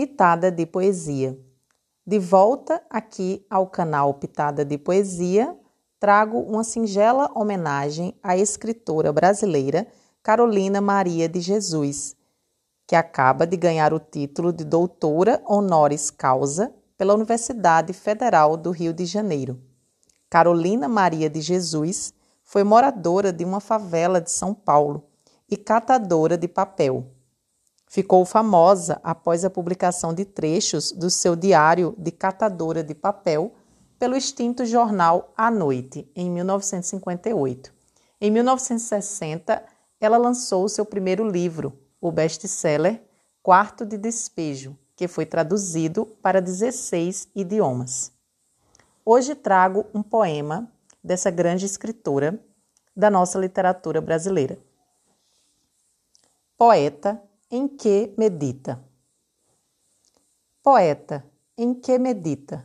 Pitada de Poesia. De volta aqui ao canal Pitada de Poesia, trago uma singela homenagem à escritora brasileira Carolina Maria de Jesus, que acaba de ganhar o título de doutora honoris causa pela Universidade Federal do Rio de Janeiro. Carolina Maria de Jesus foi moradora de uma favela de São Paulo e catadora de papel. Ficou famosa após a publicação de trechos do seu diário de catadora de papel pelo extinto jornal A Noite, em 1958. Em 1960, ela lançou seu primeiro livro, o best-seller Quarto de Despejo, que foi traduzido para 16 idiomas. Hoje trago um poema dessa grande escritora da nossa literatura brasileira. Poeta em que medita. Poeta, em que medita?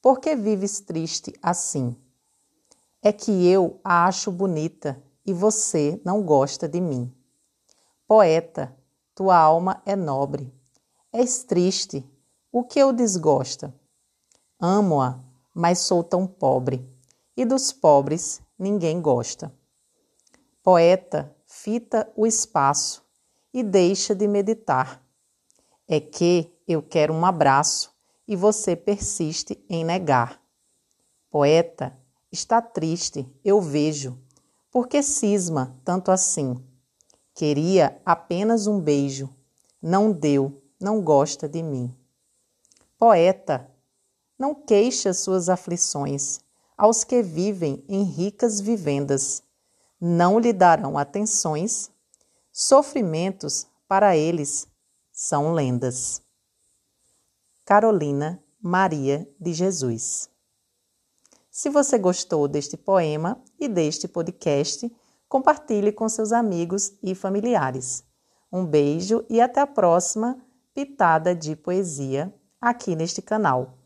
Por que vives triste assim? É que eu a acho bonita e você não gosta de mim. Poeta, tua alma é nobre. És triste, o que eu desgosta? Amo-a, mas sou tão pobre, e dos pobres ninguém gosta. Poeta, fita o espaço, e deixa de meditar. É que eu quero um abraço e você persiste em negar. Poeta, está triste, eu vejo. Por que cisma tanto assim? Queria apenas um beijo. Não deu, não gosta de mim. Poeta, não queixa suas aflições aos que vivem em ricas vivendas. Não lhe darão atenções Sofrimentos, para eles, são lendas. Carolina Maria de Jesus. Se você gostou deste poema e deste podcast, compartilhe com seus amigos e familiares. Um beijo e até a próxima pitada de poesia aqui neste canal.